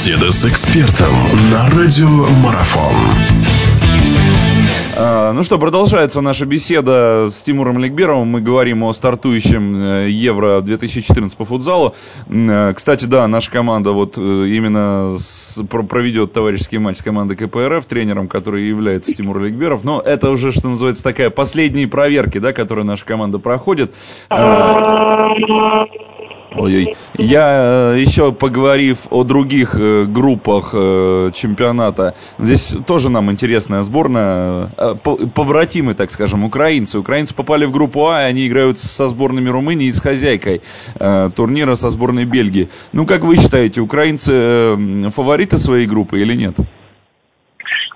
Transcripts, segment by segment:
Беседа с экспертом на радиомарафон. А, ну что, продолжается наша беседа с Тимуром Ликберовым. Мы говорим о стартующем э, Евро 2014 по футзалу. Э, кстати, да, наша команда вот э, именно с, проведет товарищеский матч с командой КПРФ, тренером, который является Тимур Ликберов. Но это уже, что называется, такая последние проверки, да, которые наша команда проходит. Ой-ой. Я э, еще поговорив о других э, группах э, чемпионата, здесь тоже нам интересная сборная, побратимы, так скажем, украинцы. Украинцы попали в группу А, и они играют со сборными Румынии и с хозяйкой турнира со сборной Бельгии. Ну, как вы считаете, украинцы фавориты своей группы или нет?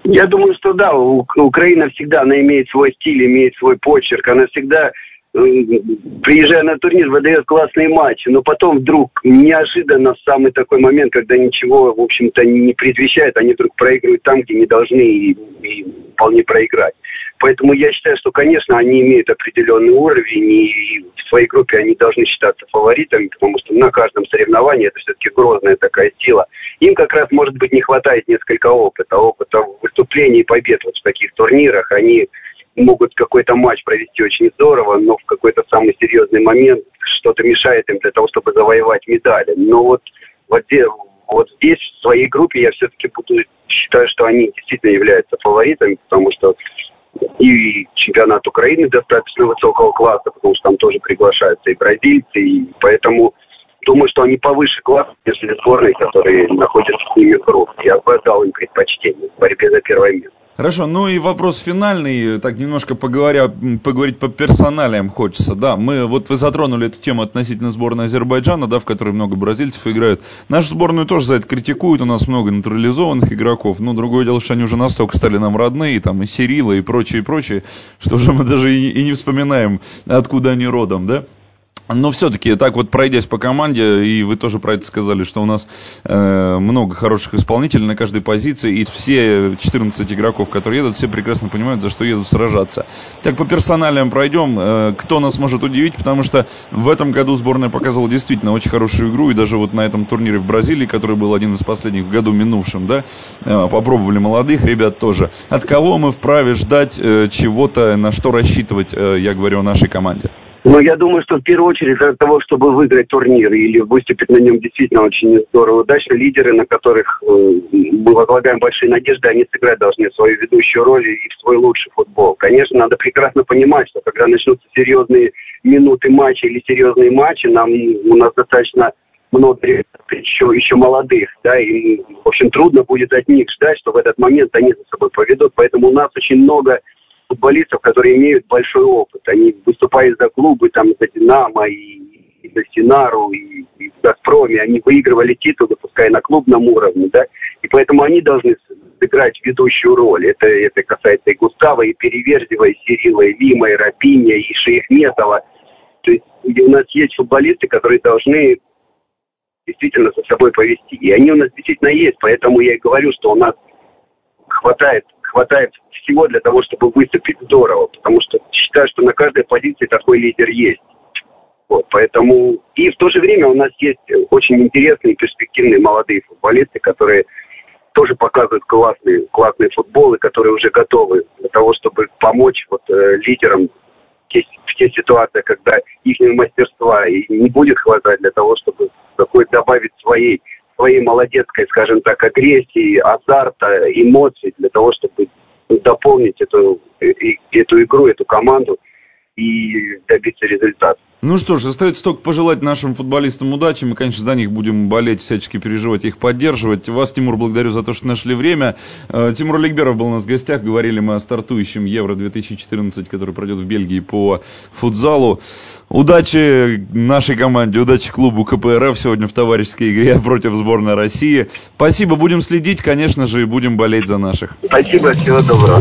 Я думаю, что да, Украина всегда, она имеет свой стиль, имеет свой почерк, она всегда приезжая на турнир, выдает классные матчи, но потом вдруг неожиданно самый такой момент, когда ничего, в общем-то, не предвещает, они вдруг проигрывают там, где не должны и, и вполне проиграть. Поэтому я считаю, что, конечно, они имеют определенный уровень, и в своей группе они должны считаться фаворитами, потому что на каждом соревновании это все-таки грозная такая сила. Им как раз, может быть, не хватает несколько опыта, опыта выступлений и побед вот в таких турнирах. Они могут какой-то матч провести очень здорово, но в какой-то самый серьезный момент что-то мешает им для того, чтобы завоевать медали. Но вот, вот, вот здесь, в своей группе, я все-таки буду считаю, что они действительно являются фаворитами, потому что и чемпионат Украины достаточно высокого класса, потому что там тоже приглашаются и бразильцы, и поэтому думаю, что они повыше класса, нежели сборные, которые находятся с ними в группе. Я бы отдал им предпочтение в борьбе за первое место. Хорошо, ну и вопрос финальный, так немножко поговоря, поговорить по персоналиям хочется, да, мы, вот вы затронули эту тему относительно сборной Азербайджана, да, в которой много бразильцев играют, нашу сборную тоже за это критикуют, у нас много натурализованных игроков, но другое дело, что они уже настолько стали нам родные, там, и Сирила, и прочее, и прочее, что уже мы даже и, и не вспоминаем, откуда они родом, да, но все-таки, так вот пройдясь по команде, и вы тоже про это сказали, что у нас э, много хороших исполнителей на каждой позиции, и все 14 игроков, которые едут, все прекрасно понимают, за что едут сражаться. Так по персоналиям пройдем, э, кто нас может удивить, потому что в этом году сборная показывала действительно очень хорошую игру, и даже вот на этом турнире в Бразилии, который был один из последних в году минувшем, да, э, попробовали молодых ребят тоже. От кого мы вправе ждать э, чего-то, на что рассчитывать, э, я говорю о нашей команде? Ну, я думаю, что в первую очередь для того, чтобы выиграть турнир или выступить на нем действительно очень здорово удачно, лидеры, на которых э, мы возлагаем большие надежды, они сыграть должны свою ведущую роль и в свой лучший футбол. Конечно, надо прекрасно понимать, что когда начнутся серьезные минуты матча или серьезные матчи, нам у нас достаточно много еще, еще молодых, да, и, в общем, трудно будет от них ждать, что в этот момент они за собой поведут, поэтому у нас очень много футболистов, которые имеют большой опыт. Они выступают за клубы, там, за «Динамо» и, и за «Синару», и, и в «Газпроме». Они выигрывали титулы, пускай на клубном уровне, да, и поэтому они должны сыграть ведущую роль. Это, это касается и Густава, и Переверзева, и Сирила, и Лима, и Рапиня, и Шейхметова. То есть у нас есть футболисты, которые должны действительно за собой повести. И они у нас действительно есть, поэтому я и говорю, что у нас хватает, хватает всего для того, чтобы выступить здорово, потому что считаю, что на каждой позиции такой лидер есть. Вот, поэтому и в то же время у нас есть очень интересные, перспективные молодые футболисты, которые тоже показывают классный, классный футбол и которые уже готовы для того, чтобы помочь вот, э, лидерам в те, те ситуации, когда их мастерства и не будет хватать для того, чтобы какой добавить своей, своей молодецкой, скажем так, агрессии, азарта, эмоций для того, чтобы дополнить эту, эту игру, эту команду и добиться результата. Ну что ж, остается только пожелать нашим футболистам удачи. Мы, конечно, за них будем болеть, всячески переживать, их поддерживать. Вас, Тимур, благодарю за то, что нашли время. Э, Тимур Ликберов был у нас в гостях. Говорили мы о стартующем Евро-2014, который пройдет в Бельгии по футзалу. Удачи нашей команде, удачи клубу КПРФ сегодня в товарищеской игре против сборной России. Спасибо, будем следить, конечно же, и будем болеть за наших. Спасибо, всего доброго.